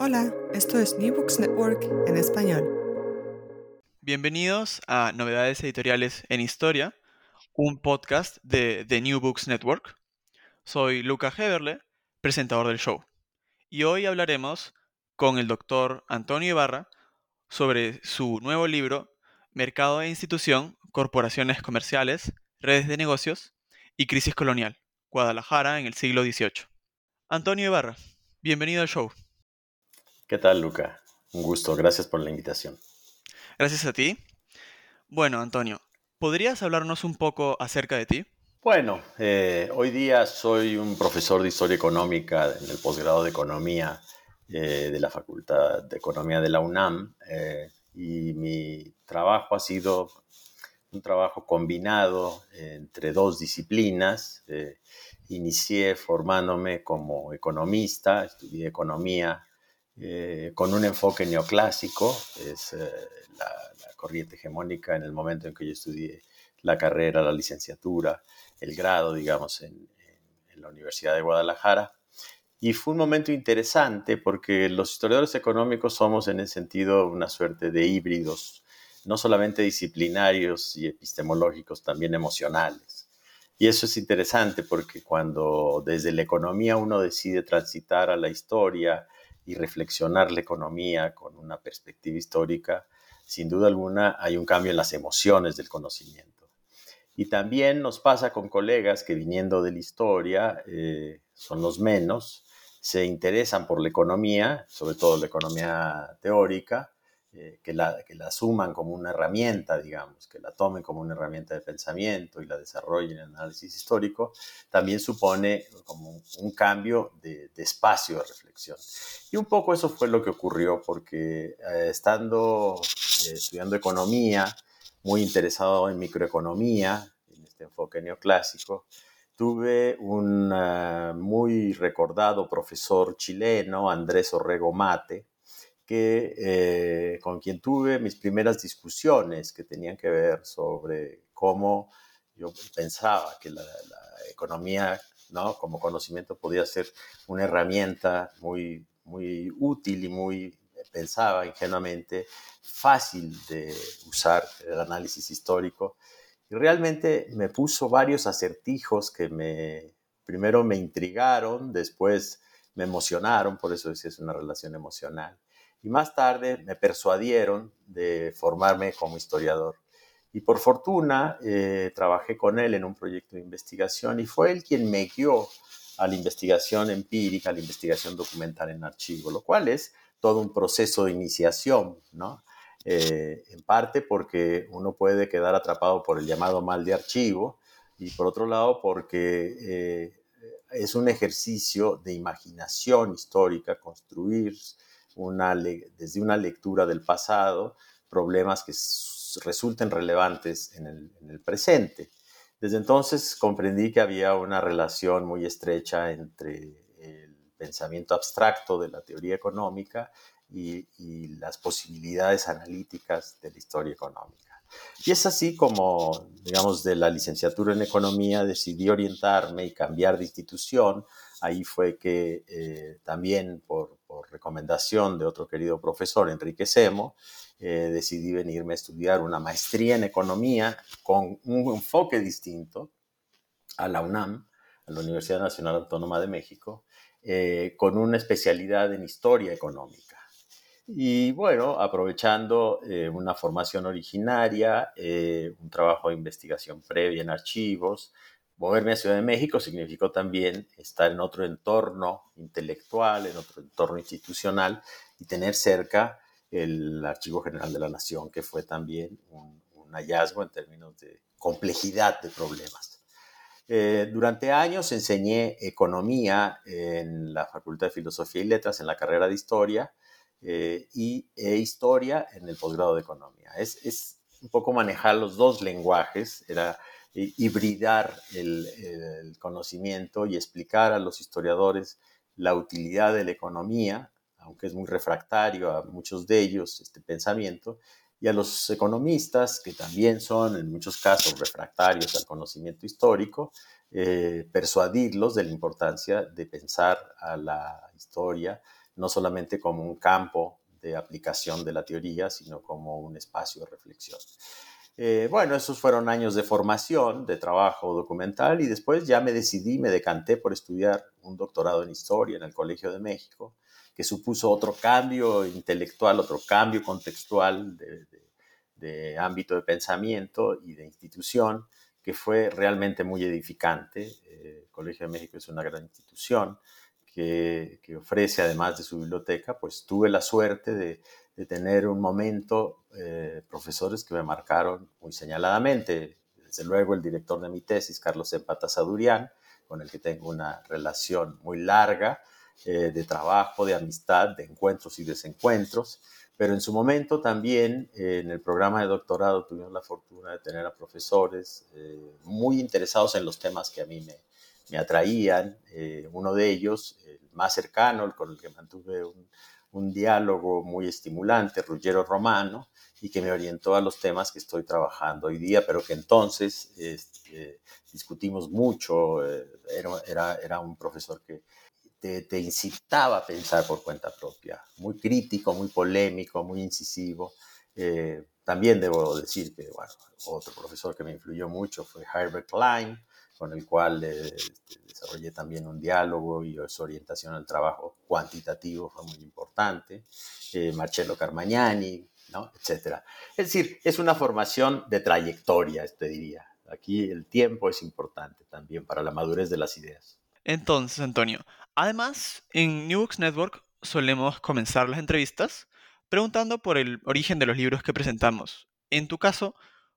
Hola, esto es New Books Network en español. Bienvenidos a Novedades Editoriales en Historia, un podcast de The New Books Network. Soy Luca Heberle, presentador del show. Y hoy hablaremos con el doctor Antonio Ibarra sobre su nuevo libro Mercado e Institución, Corporaciones Comerciales, Redes de Negocios y Crisis Colonial, Guadalajara en el siglo XVIII. Antonio Ibarra, bienvenido al show. ¿Qué tal, Luca? Un gusto, gracias por la invitación. Gracias a ti. Bueno, Antonio, ¿podrías hablarnos un poco acerca de ti? Bueno, eh, hoy día soy un profesor de historia económica en el posgrado de economía eh, de la Facultad de Economía de la UNAM eh, y mi trabajo ha sido un trabajo combinado entre dos disciplinas. inicié formándome como economista, estudié economía eh, con un enfoque neoclásico, es eh, la, corriente hegemónica en el momento en que yo estudié la carrera, la licenciatura, el grado, digamos, en, la Universidad de Guadalajara. Y fue un momento interesante porque los historiadores económicos somos en ese sentido una suerte de híbridos, no solamente disciplinarios y epistemológicos, también emocionales. Y eso es interesante porque cuando desde la economía uno decide transitar a la historia, y reflexionar la economía con una perspectiva histórica, sin duda alguna hay un cambio en las emociones del conocimiento. Y también nos pasa con colegas que viniendo de la historia, eh, son los menos, se interesan por la economía, sobre todo la economía teórica, eh, que, la, que la asuman como una herramienta, digamos, que la tomen como una herramienta de pensamiento y la desarrollen en análisis histórico, también supone como un cambio de, espacio de reflexión. Y un poco eso fue lo que ocurrió, porque eh, estando eh, estudiando economía, muy interesado en microeconomía, en este enfoque neoclásico, tuve un muy recordado profesor chileno, Andrés Orrego Mate, que, eh, con quien tuve mis primeras discusiones que tenían que ver sobre cómo yo pensaba que la, economía ¿no? como conocimiento podía ser una herramienta muy, muy útil y muy, pensaba ingenuamente, fácil de usar el análisis histórico. Y realmente me puso varios acertijos que me, primero me intrigaron, después me emocionaron, por eso decía es una relación emocional y más tarde me persuadieron de formarme como historiador. Y por fortuna eh, trabajé con él en un proyecto de investigación y fue él quien me guió a la investigación empírica, a la investigación documental en archivo, lo cual es todo un proceso de iniciación, ¿no? Eh, en parte porque uno puede quedar atrapado por el llamado mal de archivo y por otro lado porque eh, es un ejercicio de imaginación histórica, construir desde una lectura del pasado problemas que resulten relevantes en el, presente. Desde entonces comprendí que había una relación muy estrecha entre el pensamiento abstracto de la teoría económica y, las posibilidades analíticas de la historia económica. Y es así como, digamos, de la licenciatura en economía decidí orientarme y cambiar de institución. Ahí fue que eh, también por, recomendación de otro querido profesor, Enrique Semo, eh, decidí venirme a estudiar una maestría en economía con un enfoque distinto a la UNAM, a la Universidad Nacional Autónoma de México, eh, con una especialidad en historia económica. Y bueno, aprovechando eh, una formación originaria, eh, un trabajo de investigación previa en archivos, moverme a Ciudad de México significó también estar en otro entorno intelectual, en otro entorno institucional y tener cerca el Archivo General de la Nación, que fue también un, un hallazgo en términos de complejidad de problemas. Eh, durante años enseñé economía en la Facultad de Filosofía y Letras, en la carrera de historia, eh, y e historia en el posgrado de economía. Es, un poco manejar los dos lenguajes, era hibridar el, conocimiento y explicar a los historiadores la utilidad de la economía, aunque es muy refractario a muchos de ellos este pensamiento, y a los economistas, que también son en muchos casos refractarios al conocimiento histórico, eh, persuadirlos de la importancia de pensar a la historia no solamente como un campo de aplicación de la teoría, sino como un espacio de reflexión. Eh, bueno, esos fueron años de formación, de trabajo documental y después ya me decidí, me decanté por estudiar un doctorado en historia en el Colegio de México que supuso otro cambio intelectual, otro cambio contextual de, ámbito de pensamiento y de institución, que fue realmente muy edificante. Eh, el Colegio de México es una gran institución que, ofrece, además de su biblioteca, pues tuve la suerte de, tener un momento, eh, profesores que me marcaron muy señaladamente. Desde luego el director de mi tesis, Carlos Empata Sadurian, con el que tengo una relación muy larga, eh, de trabajo, de amistad, de encuentros y desencuentros, pero en su momento también eh, en el programa de doctorado tuvimos la fortuna de tener a profesores muy interesados en los temas que a mí me, me atraían. uno de ellos, el más cercano, el con el que mantuve un, un diálogo muy estimulante, Ruggiero Romano, y que me orientó a los temas que estoy trabajando hoy día, pero que entonces este, discutimos mucho. Era, era, era, un profesor que te, incitaba a pensar por cuenta propia. Muy crítico, muy polémico, muy incisivo. Eh, también debo decir que, bueno, otro profesor que me influyó mucho fue Herbert Klein, con el cual eh, desarrollé también un diálogo y su orientación al trabajo cuantitativo fue muy importante. Eh, Marcello Carmagnani, ¿no? Etcétera. Es decir, es una formación de trayectoria, te diría. Aquí el tiempo es importante también para la madurez de las ideas. Entonces, Antonio, además, en New Books Network solemos comenzar las entrevistas preguntando por el origen de los libros que presentamos. En tu caso,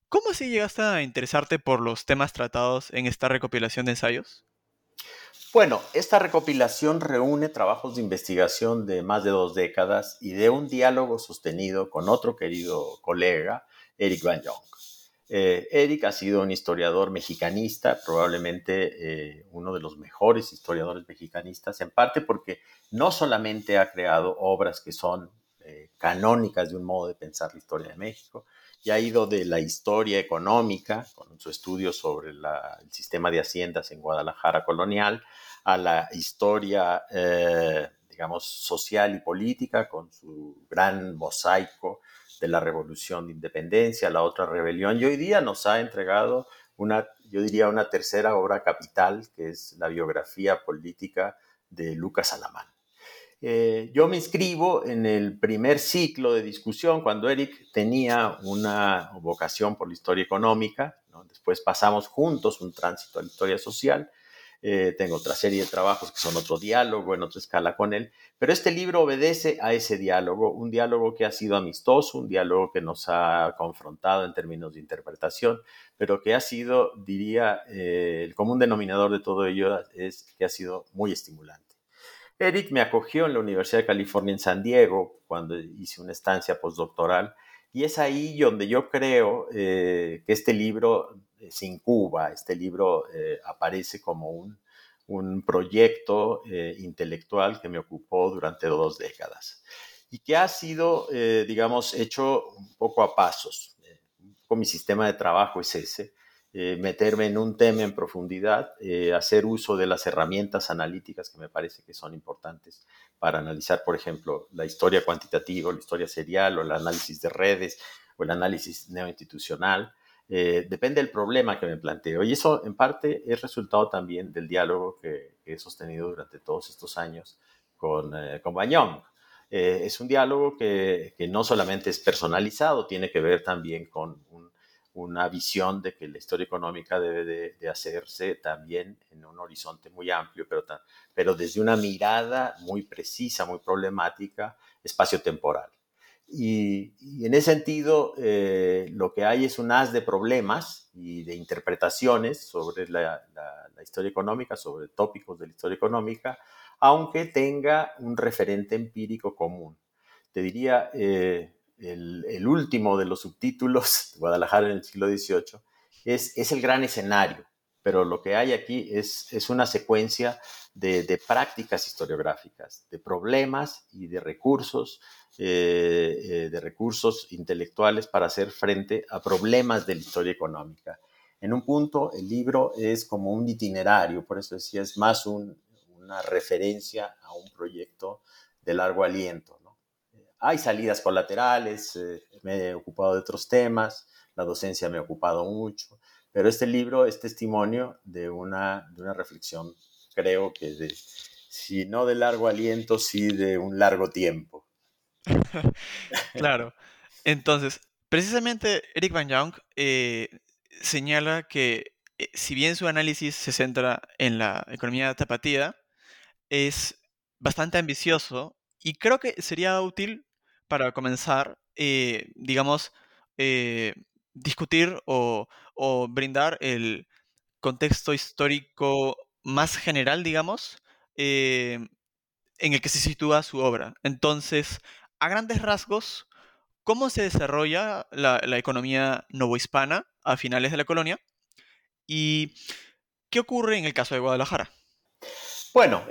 ¿cómo así llegaste a interesarte por los temas tratados en esta recopilación de ensayos? Bueno, esta recopilación reúne trabajos de investigación de más de dos décadas y de un diálogo sostenido con otro querido colega, Eric Van Jong. Eh, Eric ha sido un historiador mexicanista, probablemente eh, uno de los mejores historiadores mexicanistas, en parte porque no solamente ha creado obras que son eh, canónicas de un modo de pensar la historia de México, y ha ido de la historia económica, con su estudio sobre el sistema de haciendas en Guadalajara colonial, a la historia, digamos, social y política, con su gran mosaico de la revolución de independencia, la otra rebelión, y hoy día nos ha entregado una, yo diría, una tercera obra capital, que es la biografía política de Lucas Alamán. Eh, yo me inscribo en el primer ciclo de discusión cuando Eric tenía una vocación por la historia económica, después pasamos juntos un tránsito a la historia social, eh, tengo otra serie de trabajos que son otro diálogo en otra escala con él, pero este libro obedece a ese diálogo, un diálogo que ha sido amistoso, un diálogo que nos ha confrontado en términos de interpretación, pero que ha sido, diría, eh, el común denominador de todo ello es que ha sido muy estimulante. Eric me acogió en la Universidad de California en San Diego cuando hice una estancia postdoctoral y es ahí donde yo creo eh, que este libro se incuba, este libro eh, aparece como un, proyecto eh, intelectual que me ocupó durante dos décadas y que ha sido, digamos, hecho un poco a pasos. con mi sistema de trabajo es ese, eh, meterme en un tema en profundidad, eh, hacer uso de las herramientas analíticas que me parece que son importantes para analizar, por ejemplo, la historia cuantitativa, la historia serial o el análisis de redes o el análisis neoinstitucional. Eh, depende del problema que me planteo. Y eso en parte es resultado también del diálogo que, he sostenido durante todos estos años con, con Bañón. es un diálogo que, que, no solamente es personalizado, tiene que ver también con un una visión de que la historia económica debe de, hacerse también en un horizonte muy amplio, pero, pero desde una mirada muy precisa, muy problemática, espacio-temporal. Y, en ese sentido, eh, lo que hay es un haz de problemas y de interpretaciones sobre la, historia económica, sobre tópicos de la historia económica, aunque tenga un referente empírico común. Te diría, eh, el, último de los subtítulos, Guadalajara en el siglo XVIII, es, el gran escenario, pero lo que hay aquí es, es una secuencia de, prácticas historiográficas, de problemas y de recursos, eh, eh, de recursos intelectuales para hacer frente a problemas de la historia económica. En un punto, el libro es como un itinerario, por eso decía, es más una referencia a un proyecto de largo aliento. Hay salidas colaterales, eh, me he ocupado de otros temas, la docencia me ha ocupado mucho, pero este libro es testimonio de una, de una reflexión, creo que de, si no de largo aliento, sí de un largo tiempo. claro. Entonces, precisamente Eric Van Young eh, señala que eh, si bien su análisis se centra en la economía tapatía, es bastante ambicioso y creo que sería útil para comenzar, eh, digamos, eh, discutir o, brindar el contexto histórico más general, digamos, eh, en el que se sitúa su obra. Entonces, a grandes rasgos, ¿cómo se desarrolla la, la economía novohispana a finales de la colonia? ¿Y qué ocurre en el caso de Guadalajara? Bueno,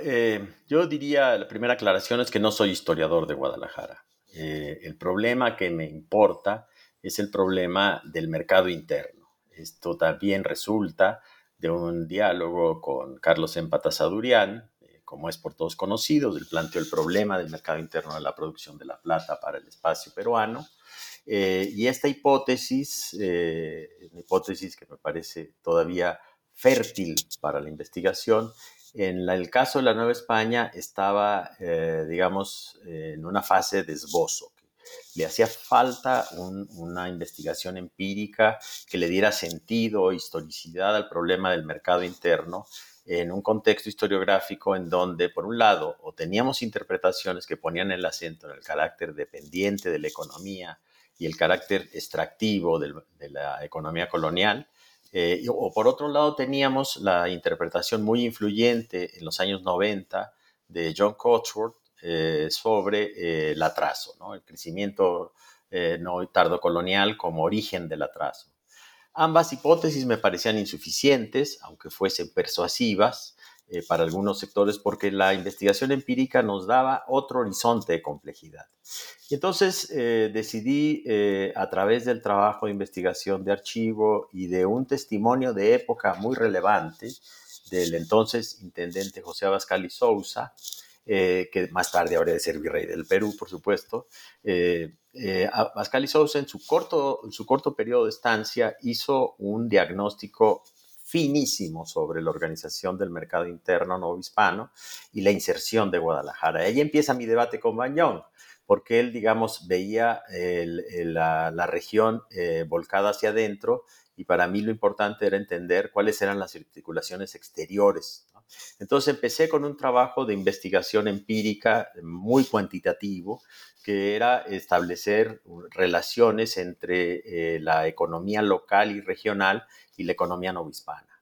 yo diría, la primera aclaración es que no soy historiador de Guadalajara. Eh, el problema que me importa es el problema del mercado interno. Esto también resulta de un diálogo con Carlos Empatazadurian, eh, como es por todos conocido, él planteó el problema del mercado interno de la producción de la plata para el espacio peruano. Eh, y esta hipótesis, una hipótesis que me parece todavía fértil para la investigación, en el caso de la Nueva España estaba, eh, digamos, en una fase de esbozo. Le hacía falta una investigación empírica que le diera sentido historicidad al problema del mercado interno en un contexto historiográfico en donde, por un lado, o teníamos interpretaciones que ponían el acento en el carácter dependiente de la economía y el carácter extractivo de la economía colonial, eh, o por otro lado teníamos la interpretación muy influyente en los años 90 de John Cotsworth eh, sobre eh, el atraso, el crecimiento no tardo colonial como origen del atraso. Ambas hipótesis me parecían insuficientes, aunque fuesen persuasivas, eh, para algunos sectores porque la investigación empírica nos daba otro horizonte de complejidad. Y entonces eh, decidí, eh, a través del trabajo de investigación de archivo y de un testimonio de época muy relevante del entonces intendente José Abascal y Sousa, que más tarde habría de ser virrey del Perú, por supuesto, Abascal y Sousa en su, corto, en su corto periodo de estancia hizo un diagnóstico finísimo sobre la organización del mercado interno no hispano y la inserción de Guadalajara. Ahí empieza mi debate con Bañón, porque él, digamos, veía la, región eh, volcada hacia adentro y para mí lo importante era entender cuáles eran las articulaciones exteriores. Entonces empecé con un trabajo de investigación empírica muy cuantitativo, que era establecer relaciones entre eh, la economía local y regional y la economía novohispana.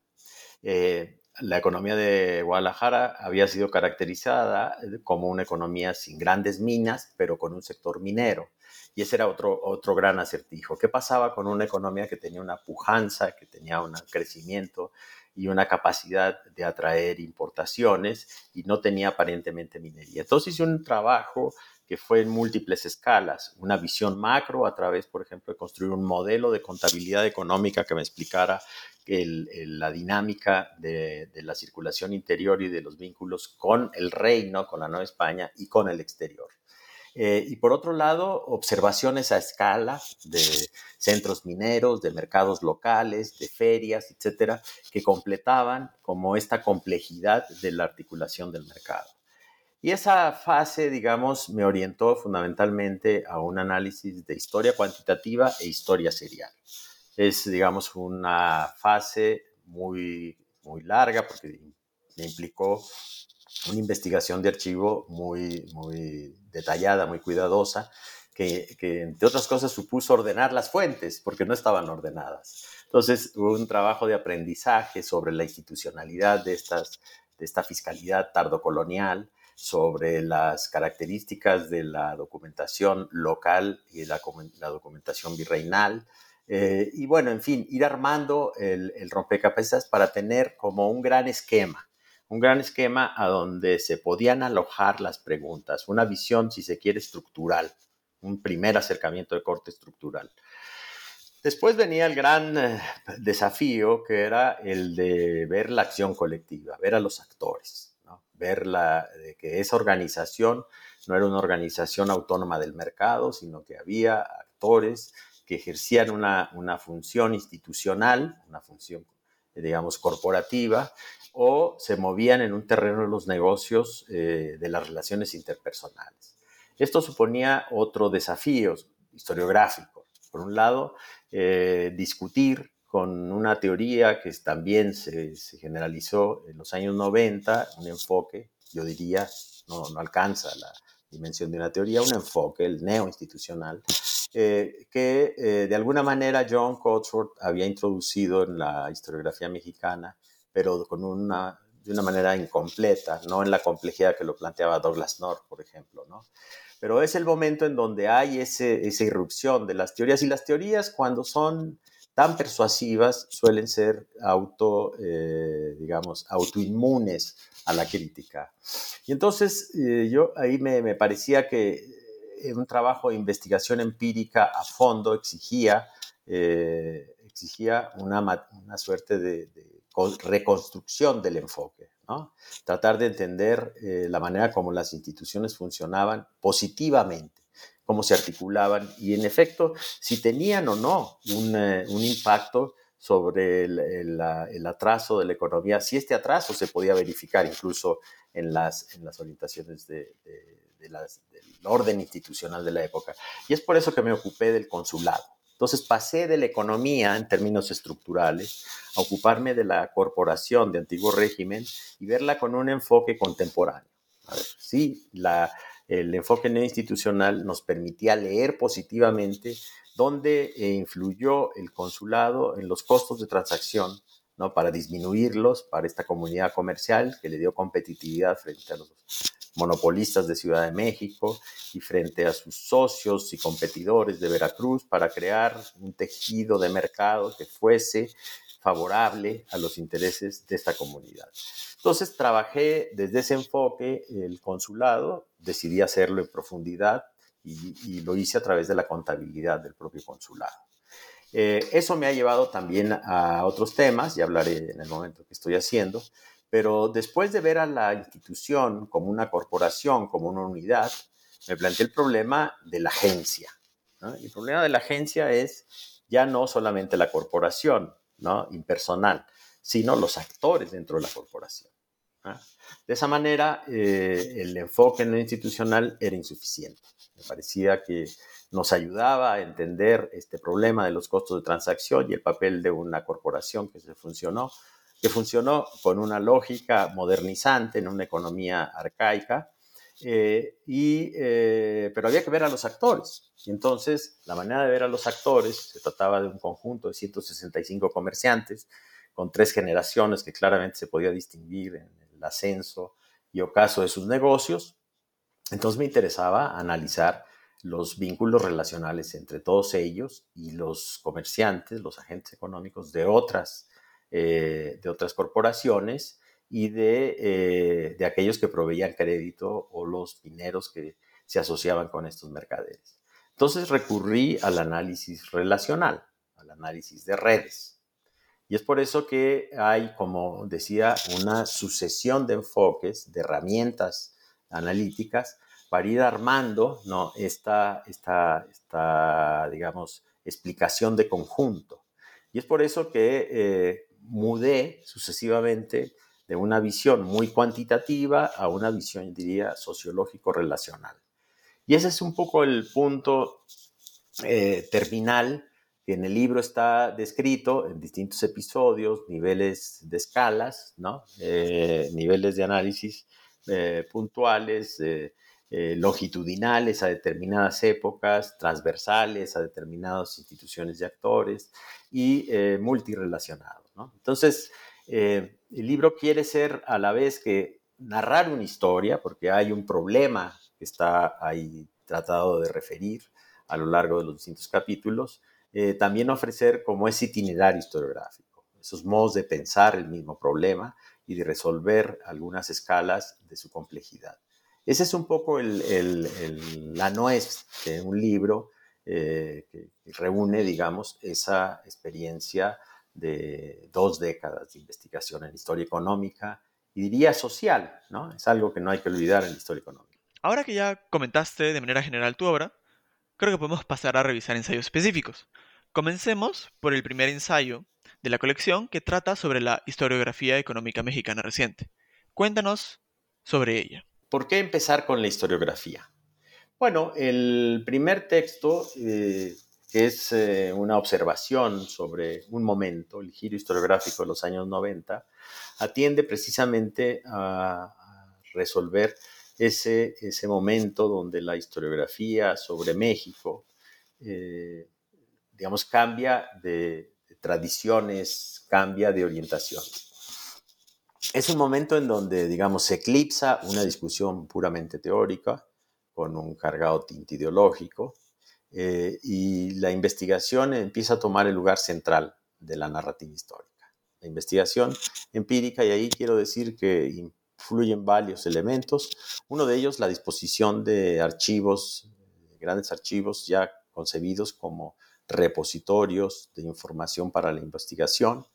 Eh, la economía de Guadalajara había sido caracterizada eh, como una economía sin grandes minas, pero con un sector minero. Y ese era otro, otro gran acertijo. ¿Qué pasaba con una economía que tenía una pujanza, que tenía un crecimiento y una capacidad de atraer importaciones y no tenía aparentemente minería? Entonces hice un trabajo que fue en múltiples escalas, una visión macro a través, por ejemplo, de construir un modelo de contabilidad económica que me explicara la dinámica de, la circulación interior y de los vínculos con el reino, con la Nueva España y con el exterior. Eh, y por otro lado, observaciones a escala de centros mineros, de mercados locales, de ferias, etcétera, que completaban como esta complejidad de la articulación del mercado. Y esa fase, digamos, me orientó fundamentalmente a un análisis de historia cuantitativa e historia serial. Es, digamos, una fase muy, muy larga porque me implicó una investigación de archivo muy, muy detallada, muy cuidadosa, que, entre otras cosas supuso ordenar las fuentes, porque no estaban ordenadas. Entonces hubo un trabajo de aprendizaje sobre la institucionalidad de, de esta fiscalidad tardocolonial, sobre las características de la documentación local y la, la documentación virreinal. Eh, y bueno, en fin, ir armando el, el rompecabezas para tener como un gran esquema un gran esquema a donde se podían alojar las preguntas, una visión, si se quiere, estructural, un primer acercamiento de corte estructural. Después venía el gran eh, desafío que era el de ver la acción colectiva, ver a los actores, ver la, que esa organización no era una organización autónoma del mercado, sino que había actores que ejercían una, una función institucional, una función, digamos, corporativa, o se movían en un terreno de los negocios eh, de las relaciones interpersonales. Esto suponía otro desafío historiográfico. Por un lado, eh, discutir con una teoría que también se, generalizó en los años 90, un enfoque, yo diría, no, no alcanza la dimensión de una teoría, un enfoque, el neoinstitucional, eh, que de alguna manera John Cotsworth había introducido en la historiografía mexicana pero con una, de una manera incompleta, no en la complejidad que lo planteaba Douglas North, por ejemplo, ¿no? Pero es el momento en donde hay ese, esa irrupción de las teorías y las teorías cuando son tan persuasivas suelen ser auto, eh, digamos, autoinmunes a la crítica. Y entonces eh, yo ahí me, me, parecía que eh, un trabajo de investigación empírica a fondo exigía, exigía una, una suerte de reconstrucción del enfoque, ¿no? tratar de entender la manera como las instituciones funcionaban positivamente, cómo se articulaban y en efecto si tenían o no un, eh, impacto sobre el, atraso de la economía, si este atraso se podía verificar incluso en las, en las orientaciones de, del orden institucional de la época. Y es por eso que me ocupé del consulado. Entonces pasé de la economía en términos estructurales a ocuparme de la corporación de antiguo régimen y verla con un enfoque contemporáneo. sí, el enfoque institucional nos permitía leer positivamente dónde eh, influyó el consulado en los costos de transacción, ¿no? para disminuirlos para esta comunidad comercial que le dio competitividad frente a los monopolistas de Ciudad de México y frente a sus socios y competidores de Veracruz para crear un tejido de mercado que fuese favorable a los intereses de esta comunidad. Entonces trabajé desde ese enfoque el consulado, decidí hacerlo en profundidad y, lo hice a través de la contabilidad del propio consulado. Eh, eso me ha llevado también a otros temas, y hablaré en el momento que estoy haciendo, pero después de ver a la institución como una corporación, como una unidad, me planteé el problema de la agencia. el problema de la agencia es ya no solamente la corporación ¿no? impersonal, sino los actores dentro de la corporación. De esa manera, eh, el enfoque en lo institucional era insuficiente. Me parecía que nos ayudaba a entender este problema de los costos de transacción y el papel de una corporación que se funcionó, que funcionó con una lógica modernizante en una economía arcaica, eh, y, eh, pero había que ver a los actores. Y entonces, la manera de ver a los actores, se trataba de un conjunto de 165 comerciantes, con tres generaciones que claramente se podía distinguir en el ascenso y ocaso de sus negocios. Entonces me interesaba analizar los vínculos relacionales entre todos ellos y los comerciantes, los agentes económicos de otras eh, de otras corporaciones y de, eh, de, aquellos que proveían crédito o los mineros que se asociaban con estos mercaderes. Entonces recurrí al análisis relacional, al análisis de redes. Y es por eso que hay, como decía, una sucesión de enfoques, de herramientas analíticas para ir armando ¿no? esta, esta, esta, digamos, explicación de conjunto. Y es por eso que eh, mudé sucesivamente de una visión muy cuantitativa a una visión, diría, sociológico-relacional. Y ese es un poco el punto eh, terminal que en el libro está descrito en distintos episodios, niveles de escalas, ¿no? Eh, niveles de análisis eh, puntuales, longitudinales a determinadas épocas, transversales a determinadas instituciones y actores y multirelacionados. ¿no? Entonces, el libro quiere ser a la vez que narrar una historia, porque hay un problema que está ahí tratado de referir a lo largo de los distintos capítulos, eh, también ofrecer como ese itinerario historiográfico, esos modos de pensar el mismo problema y de resolver algunas escalas de su complejidad. Ese es un poco la nuez de un libro eh, que reúne, digamos, esa experiencia de dos décadas de investigación en historia económica y diría social, ¿no? Es algo que no hay que olvidar en la historia económica. Ahora que ya comentaste de manera general tu obra, creo que podemos pasar a revisar ensayos específicos. Comencemos por el primer ensayo de la colección que trata sobre la historiografía económica mexicana reciente. Cuéntanos sobre ella. ¿Por qué empezar con la historiografía? Bueno, el primer texto eh, que es eh, una observación sobre un momento, el giro historiográfico de los años 90, atiende precisamente a, resolver ese, ese momento donde la historiografía sobre México, eh, digamos, cambia de, de tradiciones, cambia de orientación. Es un momento en donde, digamos, se eclipsa una discusión puramente teórica con un cargado tinte ideológico, eh, y la investigación empieza a tomar el lugar central de la narrativa histórica. La investigación empírica, y ahí quiero decir que influyen varios elementos. Uno de ellos, la disposición de archivos, grandes archivos ya concebidos como repositorios de información para la investigación.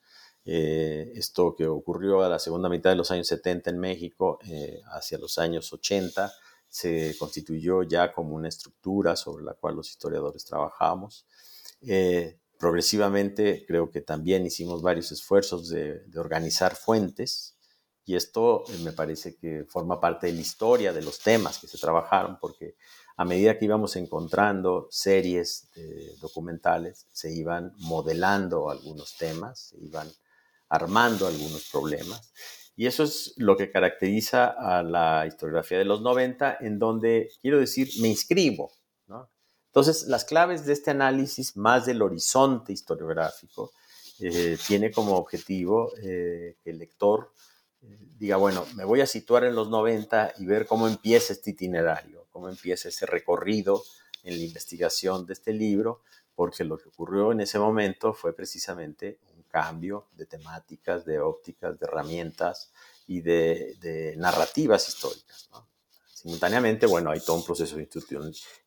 Eh, esto que ocurrió a la segunda mitad de los años 70 en México, eh, hacia los años 80, se constituyó ya como una estructura sobre la cual los historiadores trabajamos. Eh, progresivamente creo que también hicimos varios esfuerzos de, organizar fuentes y esto eh, me parece que forma parte de la historia de los temas que se trabajaron porque a medida que íbamos encontrando series documentales se iban modelando algunos temas, se iban armando algunos problemas y eso es lo que caracteriza a la historiografía de los 90, en donde, quiero decir, me inscribo. Entonces, las claves de este análisis, más del horizonte historiográfico, eh, tiene como objetivo eh, que el lector eh, diga, bueno, me voy a situar en los 90 y ver cómo empieza este itinerario, cómo empieza ese recorrido en la investigación de este libro, porque lo que ocurrió en ese momento fue precisamente cambio de temáticas, de ópticas, de herramientas y de, narrativas históricas. Simultáneamente, bueno, hay todo un proceso de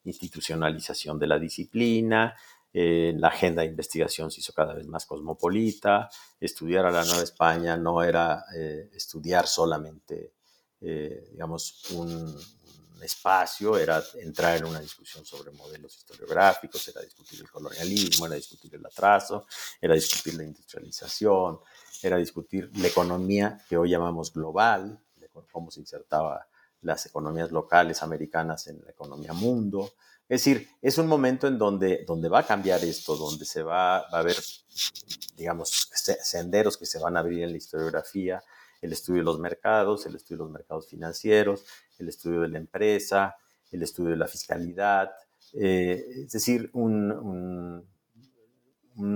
institucionalización de la disciplina, eh, la agenda de investigación se hizo cada vez más cosmopolita, estudiar a la Nueva España no era eh, estudiar solamente, eh, digamos, un, espacio, era entrar en una discusión sobre modelos historiográficos, era discutir el colonialismo, era discutir el atraso, era discutir la industrialización, era discutir la economía que hoy llamamos global, cómo se insertaba las economías locales americanas en la economía mundo. Es decir, es un momento en donde, donde va a cambiar esto, donde se va, va a haber, digamos, senderos que se van a abrir en la historiografía, el estudio de los mercados, el estudio de los mercados financieros, el estudio de la empresa, el estudio de la fiscalidad, eh, es decir, un,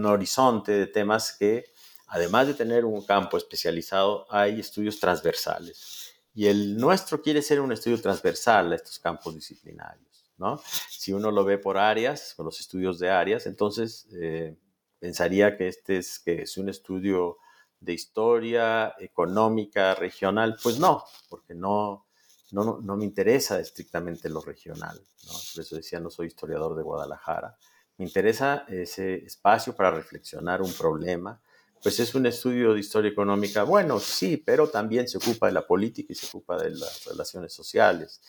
horizonte de temas que, además de tener un campo especializado, hay estudios transversales. Y el nuestro quiere ser un estudio transversal a estos campos disciplinarios. ¿no? Si uno lo ve por áreas, con los estudios de áreas, entonces eh, pensaría que este es, que es un estudio de historia económica regional, pues no, porque no, no, no, me interesa estrictamente lo regional, por eso decía, no soy historiador de Guadalajara, me interesa ese espacio para reflexionar un problema, pues es un estudio de historia económica, bueno, sí, pero también se ocupa de la política y se ocupa de las relaciones sociales.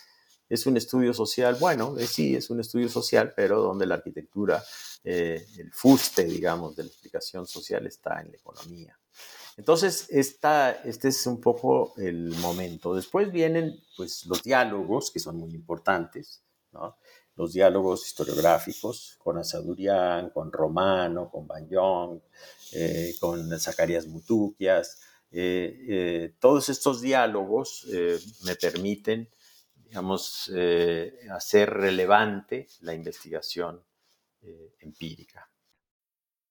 Es un estudio social, bueno, eh, sí, es un estudio social, pero donde la arquitectura, eh, el fuste, digamos, de la explicación social está en la economía. Entonces, este es un poco el momento. Después vienen pues, los diálogos, que son muy importantes, los diálogos historiográficos con Asadurian, con Romano, con Bañón, eh, con Zacarías Mutuquias. Eh, eh, todos estos diálogos me permiten, digamos, hacer relevante la investigación empírica.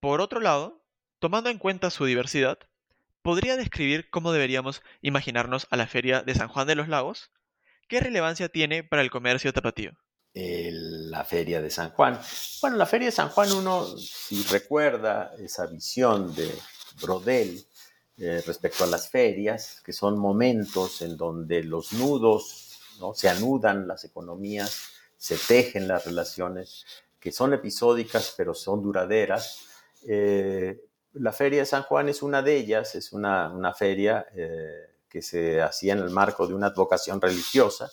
Por otro lado, tomando en cuenta su diversidad, ¿podría describir cómo deberíamos imaginarnos a la Feria de San Juan de los Lagos? ¿Qué relevancia tiene para el comercio tapatío? la Feria de San Juan. Bueno, la Feria de San Juan uno, si recuerda esa visión de Brodel eh, respecto a las ferias, que son momentos en donde los nudos, ¿no? se anudan las economías, se tejen las relaciones, que son episódicas pero son duraderas, eh, la Feria de San Juan es una de ellas, es una, feria eh, que se hacía en el marco de una advocación religiosa.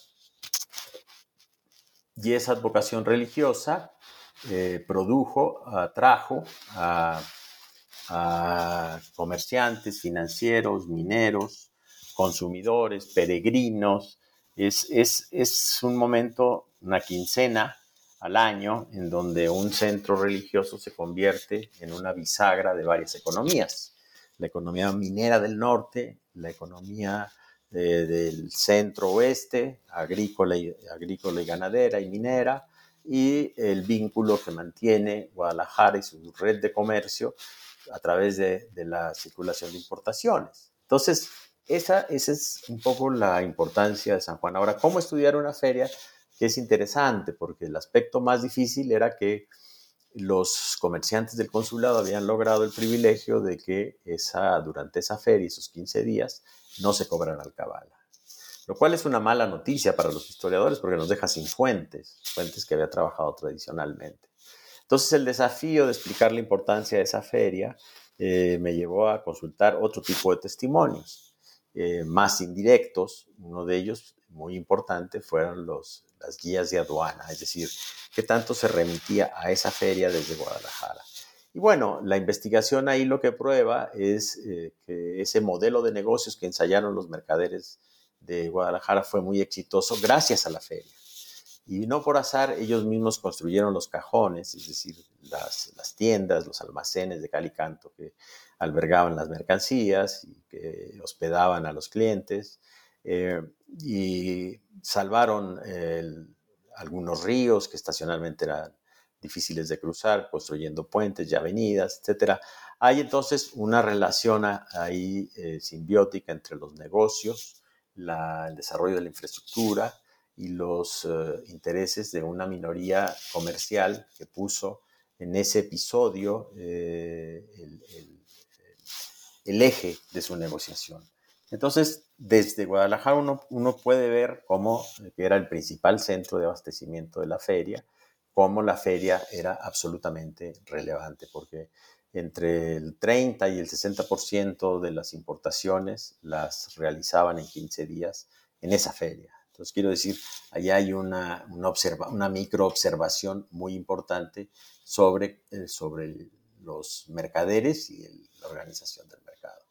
Y esa advocación religiosa eh, produjo, atrajo a, comerciantes, financieros, mineros, consumidores, peregrinos. Es, es un momento, una quincena al año en donde un centro religioso se convierte en una bisagra de varias economías. La economía minera del norte, la economía eh, del centro oeste, agrícola y, agrícola ganadera y minera, y el vínculo que mantiene Guadalajara y su red de comercio a través de, la circulación de importaciones. Entonces, esa, esa es un poco la importancia de San Juan. Ahora, ¿cómo estudiar una feria? Que es interesante porque el aspecto más difícil era que los comerciantes del consulado habían logrado el privilegio de que esa, durante esa feria, esos 15 días, no se cobrara alcabala. Lo cual es una mala noticia para los historiadores porque nos deja sin fuentes, fuentes que había trabajado tradicionalmente. Entonces el desafío de explicar la importancia de esa feria eh, me llevó a consultar otro tipo de testimonios, eh, más indirectos. Uno de ellos, muy importante, fueron los, las guías de aduana, es decir, qué tanto se remitía a esa feria desde Guadalajara. Y bueno, la investigación ahí lo que prueba es eh, que ese modelo de negocios que ensayaron los mercaderes de Guadalajara fue muy exitoso gracias a la feria. Y no por azar, ellos mismos construyeron los cajones, es decir, las, tiendas, los almacenes de Calicanto que albergaban las mercancías y que hospedaban a los clientes. Eh, y salvaron algunos ríos que estacionalmente eran difíciles de cruzar, construyendo puentes y avenidas, etc. Hay entonces una relación ahí eh, simbiótica entre los negocios, el desarrollo de la infraestructura y los eh, intereses de una minoría comercial que puso en ese episodio el eje de su negociación. Entonces, desde Guadalajara uno, puede ver cómo eh, era el principal centro de abastecimiento de la feria, cómo la feria era absolutamente relevante, porque entre el 30 y el 60% de las importaciones las realizaban en 15 días en esa feria. Entonces, quiero decir, allá hay una, una, observa, una microobservación muy importante sobre, eh, sobre los mercaderes y la organización del mercado.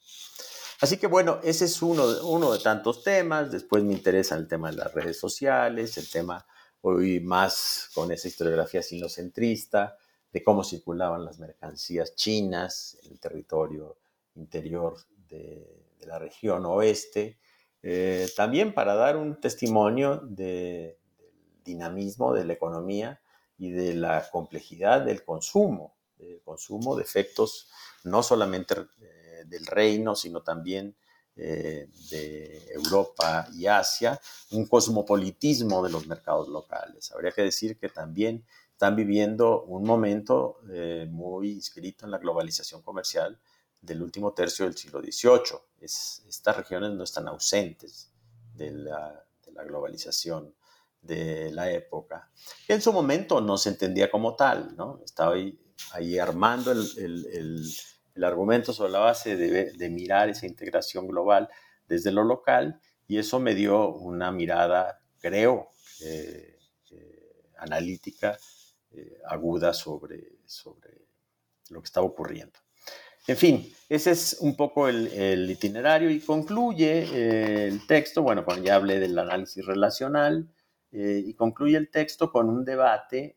Así que bueno, ese es uno, uno de tantos temas. Después me interesa el tema de las redes sociales, el tema hoy más con esa historiografía sinocentrista, de cómo circulaban las mercancías chinas en el territorio interior de, la región oeste, eh, también para dar un testimonio de, del dinamismo de la economía y de la complejidad del consumo, del consumo de efectos no solamente eh, del reino, sino también eh, de Europa y Asia, un cosmopolitismo de los mercados locales. Habría que decir que también están viviendo un momento eh, muy inscrito en la globalización comercial del último tercio del siglo XVIII. estas regiones no están ausentes de la, globalización de la época, que en su momento no se entendía como tal, ¿no? Estaba ahí armando el, argumento sobre la base de, mirar esa integración global desde lo local y eso me dio una mirada, creo, eh, eh, analítica eh, aguda sobre, sobre lo que estaba ocurriendo. En fin, ese es un poco el, itinerario y concluye eh, el texto, bueno, cuando ya hablé del análisis relacional, eh, y concluye el texto con un debate.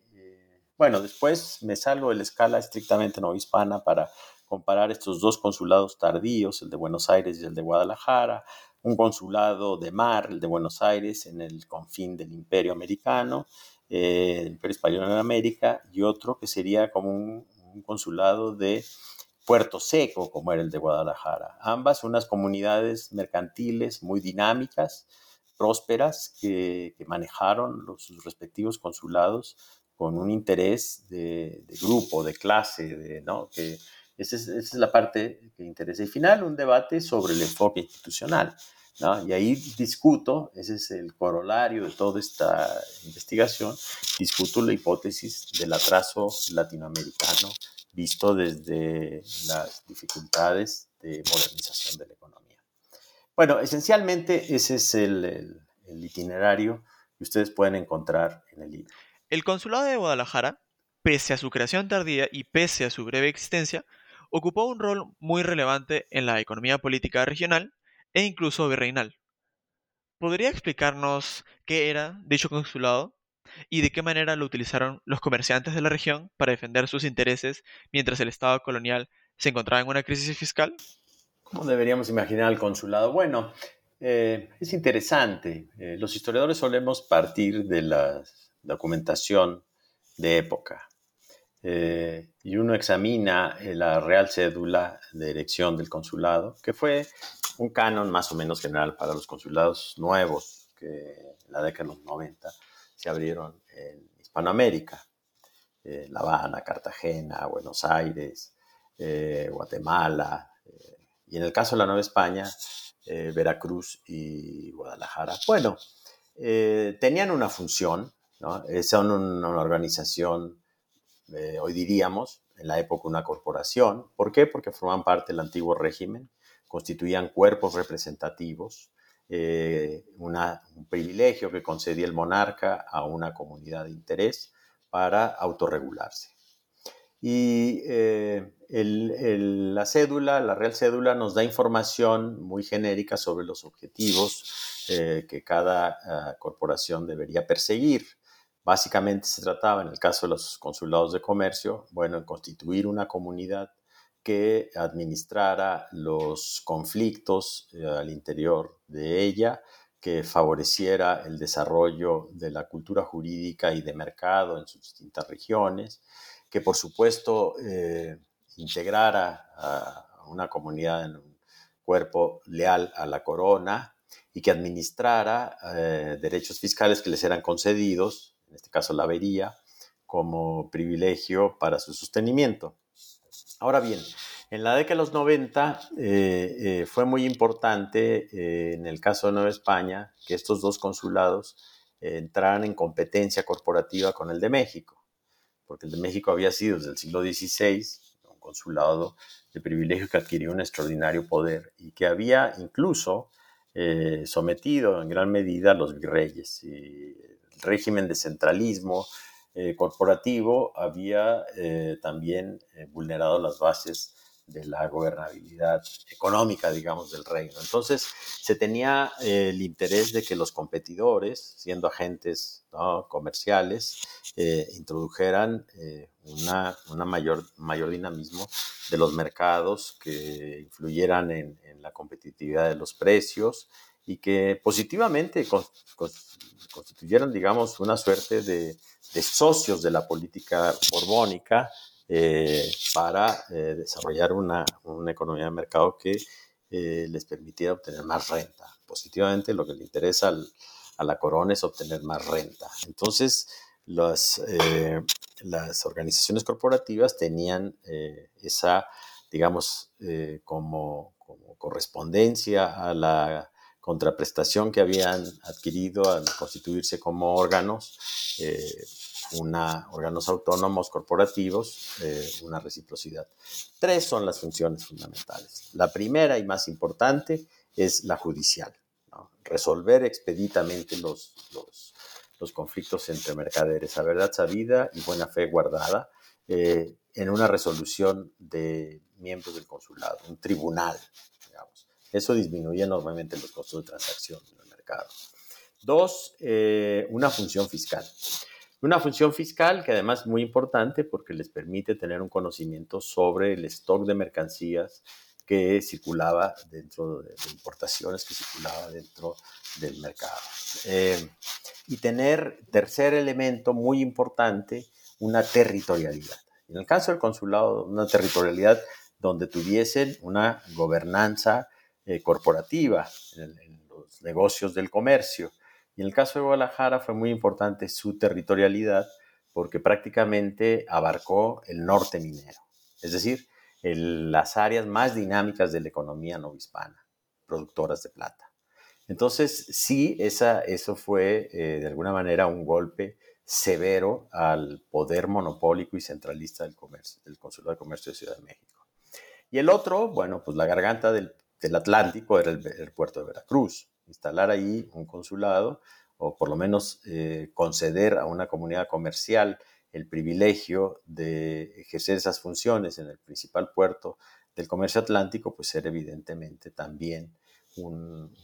bueno, después me salgo de la escala estrictamente no hispana para comparar estos dos consulados tardíos, el de Buenos Aires y el de Guadalajara, un consulado de mar, el de Buenos Aires, en el confín del imperio americano, eh, el Imperio Español en América, y otro que sería como un, consulado de Puerto Seco, como era el de Guadalajara. Ambas unas comunidades mercantiles muy dinámicas, prósperas, que, manejaron sus respectivos consulados con un interés de, grupo, de clase, de, ¿no? que esa es, la parte que interesa. Y final, un debate sobre el enfoque institucional. Y ahí discuto, ese es el corolario de toda esta investigación, discuto la hipótesis del atraso latinoamericano visto desde las dificultades de modernización de la economía. Bueno, esencialmente ese es el, el itinerario que ustedes pueden encontrar en el libro. El Consulado de Guadalajara, pese a su creación tardía y pese a su breve existencia, ocupó un rol muy relevante en la economía política regional e incluso virreinal. ¿Podría explicarnos qué era dicho consulado y de qué manera lo utilizaron los comerciantes de la región para defender sus intereses mientras el Estado colonial se encontraba en una crisis fiscal? ¿Cómo deberíamos imaginar el consulado? Bueno, eh, es interesante. Eh, los historiadores solemos partir de la documentación de época. Eh, y uno examina la real cédula de elección del consulado, que fue un canon más o menos general para los consulados nuevos que en la década de los 90 se abrieron en Hispanoamérica. Eh, la Habana, Cartagena, Buenos Aires, eh, Guatemala, eh, y en el caso de la Nueva España, Veracruz y Guadalajara. Bueno, tenían una función, son una organización, hoy diríamos, en la época una corporación. ¿Por qué? Porque forman parte del antiguo régimen constituían cuerpos representativos, eh, un privilegio que concedía el monarca a una comunidad de interés para autorregularse. Y eh, la cédula, la real cédula, nos da información muy genérica sobre los objetivos eh, que cada ah, corporación debería perseguir. Básicamente se trataba, en el caso de los consulados de comercio, bueno, en constituir una comunidad que administrara los conflictos eh, al interior de ella, que favoreciera el desarrollo de la cultura jurídica y de mercado en sus distintas regiones, que por supuesto eh, integrara a una comunidad en un cuerpo leal a la corona y que administrara eh, derechos fiscales que les eran concedidos, en este caso la avería, como privilegio para su sostenimiento. Ahora bien, en la década de los 90 eh, eh, fue muy importante, eh, en el caso de Nueva España, que estos dos consulados entraran en competencia corporativa con el de México, porque el de México había sido desde el siglo XVI un consulado de privilegio que adquirió un extraordinario poder y que había incluso sometido en gran medida a los virreyes. Y régimen de centralismo, eh, corporativo había eh, también eh, vulnerado las bases de la gobernabilidad económica, digamos, del reino. Entonces, se tenía el interés de que los competidores, siendo agentes comerciales, eh, introdujeran una, mayor, mayor dinamismo de los mercados que influyeran en, la competitividad de los precios y que positivamente constituyeran, digamos, una suerte de, de socios de la política borbónica eh, para eh, desarrollar una, una, economía de mercado que eh, les permitiera obtener más renta. Positivamente, lo que le interesa a la corona es obtener más renta. Entonces, las, las organizaciones corporativas tenían esa, digamos, como, como correspondencia a la contraprestación que habían adquirido al constituirse como órganos una, órganos autónomos corporativos, eh, una reciprocidad. Tres son las funciones fundamentales. La primera y más importante es la judicial, resolver expeditamente los, los, conflictos entre mercaderes a verdad sabida y buena fe guardada eh, en una resolución de miembros del consulado, un tribunal. Eso disminuye enormemente los costos de transacción en el mercado. Dos, eh, una función fiscal. Una función fiscal que además es muy importante porque les permite tener un conocimiento sobre el stock de mercancías que circulaba dentro de, importaciones que circulaba dentro del mercado. Eh, y tener, tercer elemento muy importante, una territorialidad. En el caso del consulado, una territorialidad donde tuviesen una gobernanza eh, corporativa en, los negocios del comercio, y en el caso de Guadalajara fue muy importante su territorialidad porque prácticamente abarcó el norte minero, es decir, las áreas más dinámicas de la economía novohispana, productoras de plata. Entonces, sí, esa, eso fue eh, de alguna manera un golpe severo al poder monopólico y centralista del comercio, del Consulado de Comercio de Ciudad de México. Y el otro, bueno, pues la garganta del, Atlántico era el puerto de Veracruz instalar ahí un consulado o por lo menos eh, conceder a una comunidad comercial el privilegio de ejercer esas funciones en el principal puerto del comercio atlántico, pues era evidentemente también un,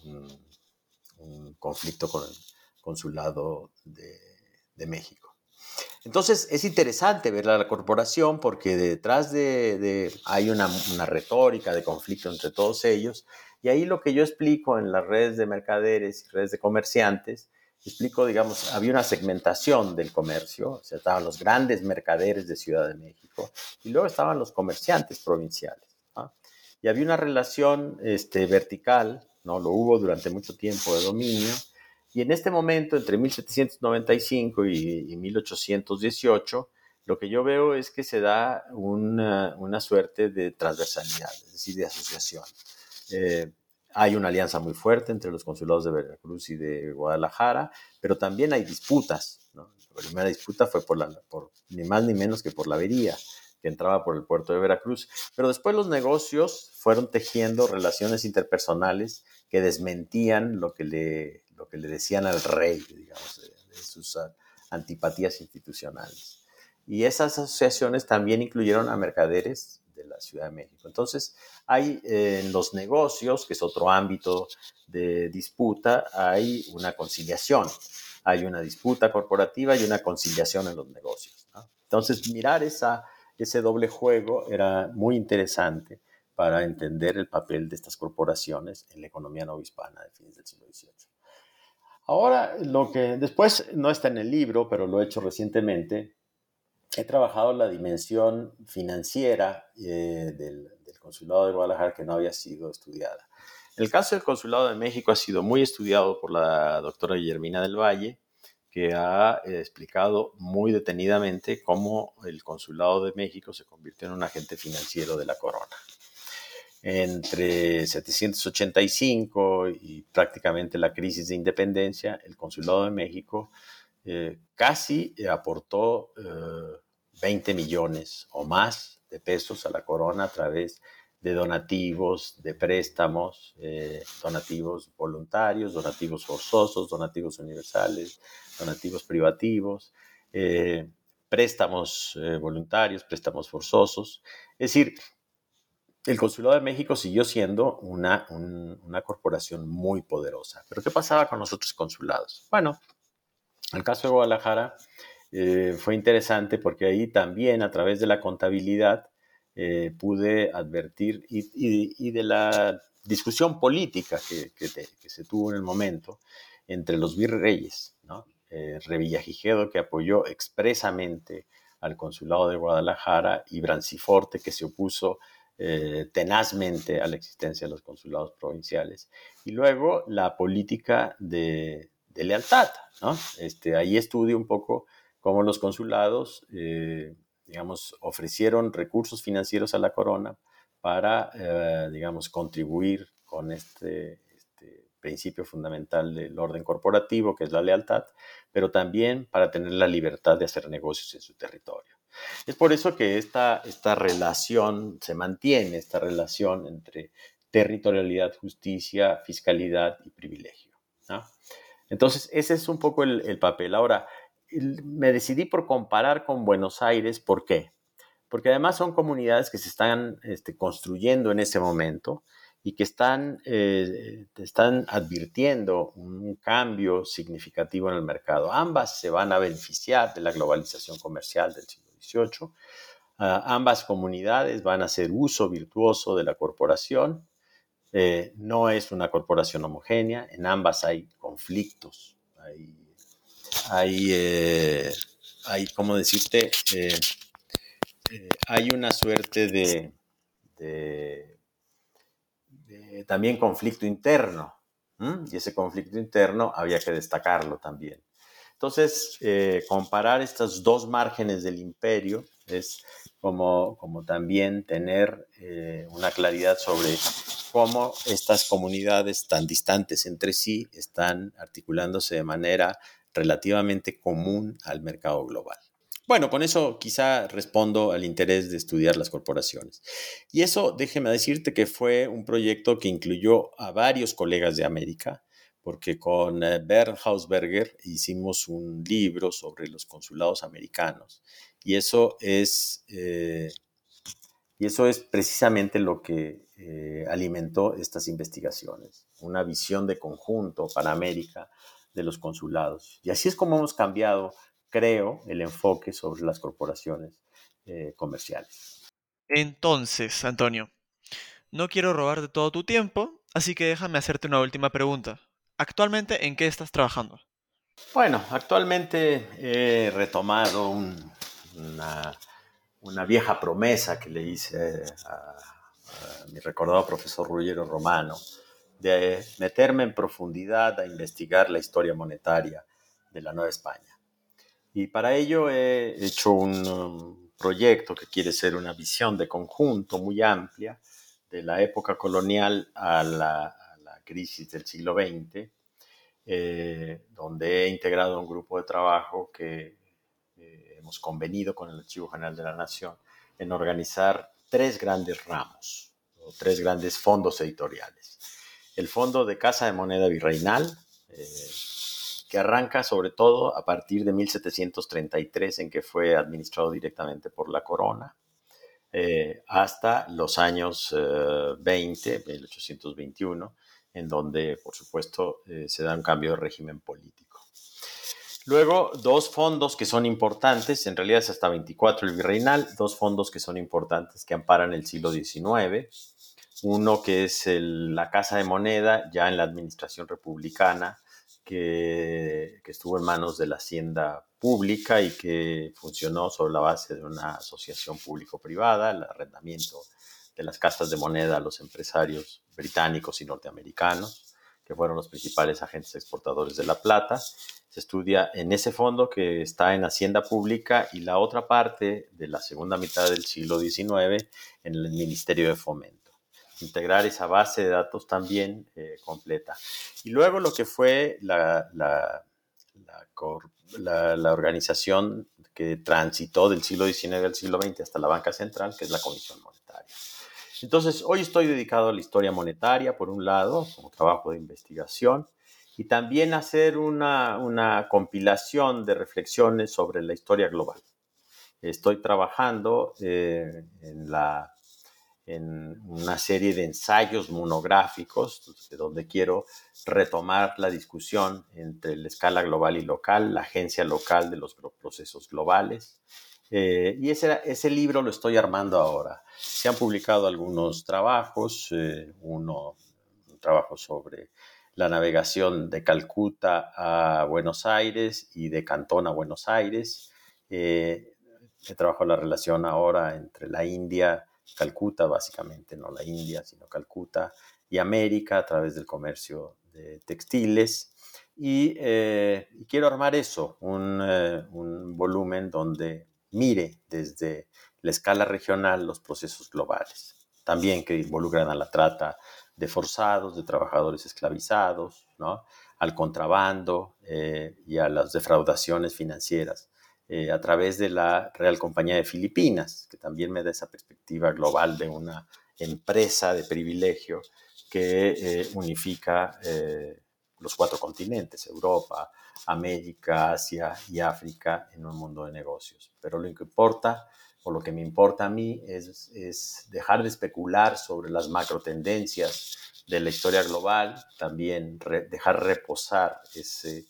conflicto con el consulado de, México. Entonces es interesante ver la corporación porque detrás de, hay una, una, retórica de conflicto entre todos ellos y ahí lo que yo explico en las redes de mercaderes y redes de comerciantes, explico, digamos, había una segmentación del comercio, o sea, estaban los grandes mercaderes de Ciudad de México y luego estaban los comerciantes provinciales. Y había una relación este, vertical, ¿no? Lo hubo durante mucho tiempo de dominio. Y en este momento, entre 1795 y, 1818, lo que yo veo es que se da una, suerte de transversalidad, es decir, de asociación. Eh, hay una alianza muy fuerte entre los consulados de Veracruz y de Guadalajara, pero también hay disputas. La primera disputa fue por, la, por ni más ni menos que por la avería que entraba por el puerto de Veracruz. Pero después los negocios fueron tejiendo relaciones interpersonales que desmentían lo que le, lo que le decían al rey, digamos, de sus antipatías institucionales. Y esas asociaciones también incluyeron a mercaderes de la Ciudad de México. Entonces, hay eh, en los negocios, que es otro ámbito de disputa, hay una conciliación. Hay una disputa corporativa y una conciliación en los negocios. Entonces, mirar esa, ese doble juego era muy interesante para entender el papel de estas corporaciones en la economía no hispana de fines del siglo XVIII. Ahora, lo que después no está en el libro, pero lo he hecho recientemente, he trabajado la dimensión financiera eh, del, Consulado de Guadalajara que no había sido estudiada. El caso del Consulado de México ha sido muy estudiado por la doctora Guillermina del Valle, que ha eh, explicado muy detenidamente cómo el Consulado de México se convirtió en un agente financiero de la corona. Entre 785 y prácticamente la crisis de independencia, el Consulado de México eh, casi aportó 20 millones o más de pesos a la corona a través de donativos, de préstamos, eh, donativos voluntarios, donativos forzosos, donativos universales, donativos privativos, eh, préstamos eh, voluntarios, préstamos forzosos. Es decir, el Consulado de México siguió siendo una, una corporación muy poderosa. Pero ¿qué pasaba con los otros consulados? Bueno, el caso de Guadalajara eh, fue interesante porque ahí también a través de la contabilidad eh, pude advertir y, de la discusión política que, se tuvo en el momento entre los virreyes, ¿no? Eh, Revillagigedo que apoyó expresamente al consulado de Guadalajara y Branciforte que se opuso eh, tenazmente a la existencia de los consulados provinciales. Y luego la política de, lealtad, ¿no? Este, ahí estudio un poco cómo los consulados, eh, digamos, ofrecieron recursos financieros a la corona para, eh, digamos, contribuir con este, este principio fundamental del orden corporativo, que es la lealtad, pero también para tener la libertad de hacer negocios en su territorio. Es por eso que esta, esta relación se mantiene, esta relación entre territorialidad, justicia, fiscalidad y privilegio. Entonces, ese es un poco el, papel. Ahora, me decidí por comparar con Buenos Aires, ¿por qué? Porque además son comunidades que se están este, construyendo en ese momento y que están, eh, están advirtiendo un cambio significativo en el mercado. Ambas se van a beneficiar de la globalización comercial del siglo Ah, ambas comunidades van a hacer uso virtuoso de la corporación. Eh, no es una corporación homogénea, en ambas hay conflictos, hay, hay, eh, ¿cómo decirte? Eh, hay una suerte de, también conflicto interno, y ese conflicto interno había que destacarlo también. Entonces, eh, comparar estas dos márgenes del imperio es como, como también tener eh, una claridad sobre cómo estas comunidades tan distantes entre sí están articulándose de manera relativamente común al mercado global. Bueno, con eso quizá respondo al interés de estudiar las corporaciones. Y eso, déjeme decirte que fue un proyecto que incluyó a varios colegas de América, porque con eh, Bernd Hausberger hicimos un libro sobre los consulados americanos y eso es, eh, y eso es precisamente lo que eh, alimentó estas investigaciones, una visión de conjunto para América de los consulados. Y así es como hemos cambiado, creo, el enfoque sobre las corporaciones comerciales. Entonces, Antonio, no quiero robarte todo tu tiempo, así que déjame hacerte una última pregunta. ¿Actualmente en qué estás trabajando? Bueno, actualmente he retomado una, vieja promesa que le hice a, mi recordado profesor Ruggiero Romano de meterme en profundidad a investigar la historia monetaria de la Nueva España. Y para ello he hecho un proyecto que quiere ser una visión de conjunto muy amplia de la época colonial a la, crisis del siglo XX, eh, donde he integrado un grupo de trabajo que eh, hemos convenido con el Archivo General de la Nación en organizar tres grandes ramos, o tres grandes fondos editoriales. El Fondo de Casa de Moneda Virreinal, eh, que arranca sobre todo a partir de 1733, en que fue administrado directamente por la corona, hasta los años 20, 1821, en donde, por supuesto, eh, se da un cambio de régimen político. Luego, dos fondos que son importantes, en realidad es hasta 24 el virreinal, dos fondos que son importantes que amparan el siglo XIX. Uno que es la Casa de Moneda, ya en la administración republicana, que, que, estuvo en manos de la Hacienda Pública y que funcionó sobre la base de una asociación público-privada, el arrendamiento de las casas de moneda a los empresarios británicos y norteamericanos, que fueron los principales agentes exportadores de la plata. Se estudia en ese fondo que está en Hacienda Pública y la otra parte de la segunda mitad del siglo XIX en el Ministerio de Fomento. Integrar esa base de datos también eh, completa. Y luego lo que fue la, la, la, la organización que transitó del siglo XIX al siglo XX hasta la banca central, que es la Comisión Monetaria. Entonces, hoy estoy dedicado a la historia monetaria, por un lado, como trabajo de investigación, y también a hacer una, compilación de reflexiones sobre la historia global. Estoy trabajando eh, en, la, en una serie de ensayos monográficos donde quiero retomar la discusión entre la escala global y local, la agencia local de los procesos globales. Eh, y ese, ese libro lo estoy armando ahora. Se han publicado algunos trabajos, eh, uno, un trabajo sobre la navegación de Calcuta a Buenos Aires y de Cantón a Buenos Aires. Eh, he trabajado la relación ahora entre la India Calcuta, básicamente, no la India, sino Calcuta y América a través del comercio de textiles. Y, quiero armar eso, un, volumen donde mire desde la escala regional los procesos globales, también que involucran a la trata de forzados, de trabajadores esclavizados, al contrabando eh, y a las defraudaciones financieras eh, a través de la Real Compañía de Filipinas, que también me da esa perspectiva global de una empresa de privilegio que eh, unifica los cuatro continentes, Europa, América, Asia y África en un mundo de negocios. Pero lo que importa, o lo que me importa a mí, es, es dejar de especular sobre las macro tendencias de la historia global, también dejar reposar ese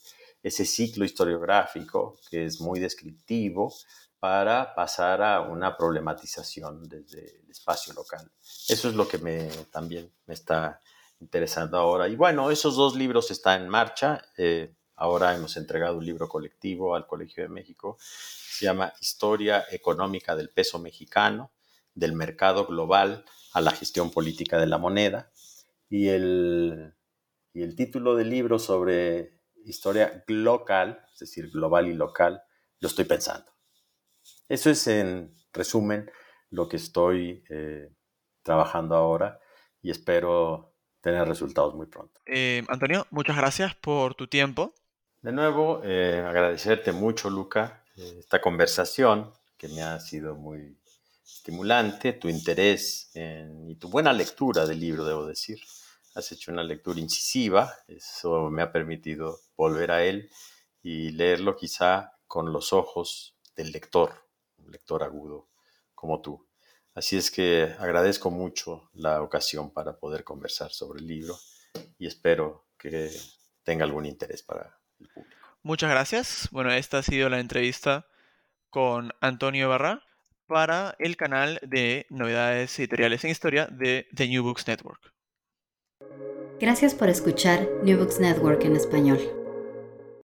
ese ciclo historiográfico que es muy descriptivo para pasar a una problematización desde el espacio local. Eso es lo que me, también me está interesando ahora. Y bueno, esos dos libros están en marcha. Eh, ahora hemos entregado un libro colectivo al Colegio de México. Se llama Historia Económica del Peso Mexicano, del mercado global a la gestión política de la moneda. Y el, y el título del libro sobre historia local, es decir, global y local, lo estoy pensando. Eso es en resumen lo que estoy eh, trabajando ahora y espero tener resultados muy pronto. Eh, Antonio, muchas gracias por tu tiempo. De nuevo, eh, agradecerte mucho, Luca, esta conversación que me ha sido muy estimulante, tu interés y tu buena lectura del libro, debo decir has hecho una lectura incisiva, eso me ha permitido volver a él y leerlo quizá con los ojos del lector, un lector agudo como tú. Así es que agradezco mucho la ocasión para poder conversar sobre el libro y espero que tenga algún interés para el público. Muchas gracias. Bueno, esta ha sido la entrevista con Antonio Barra para el canal de novedades editoriales en historia de The New Books Network. Gracias por escuchar New Books Network en español.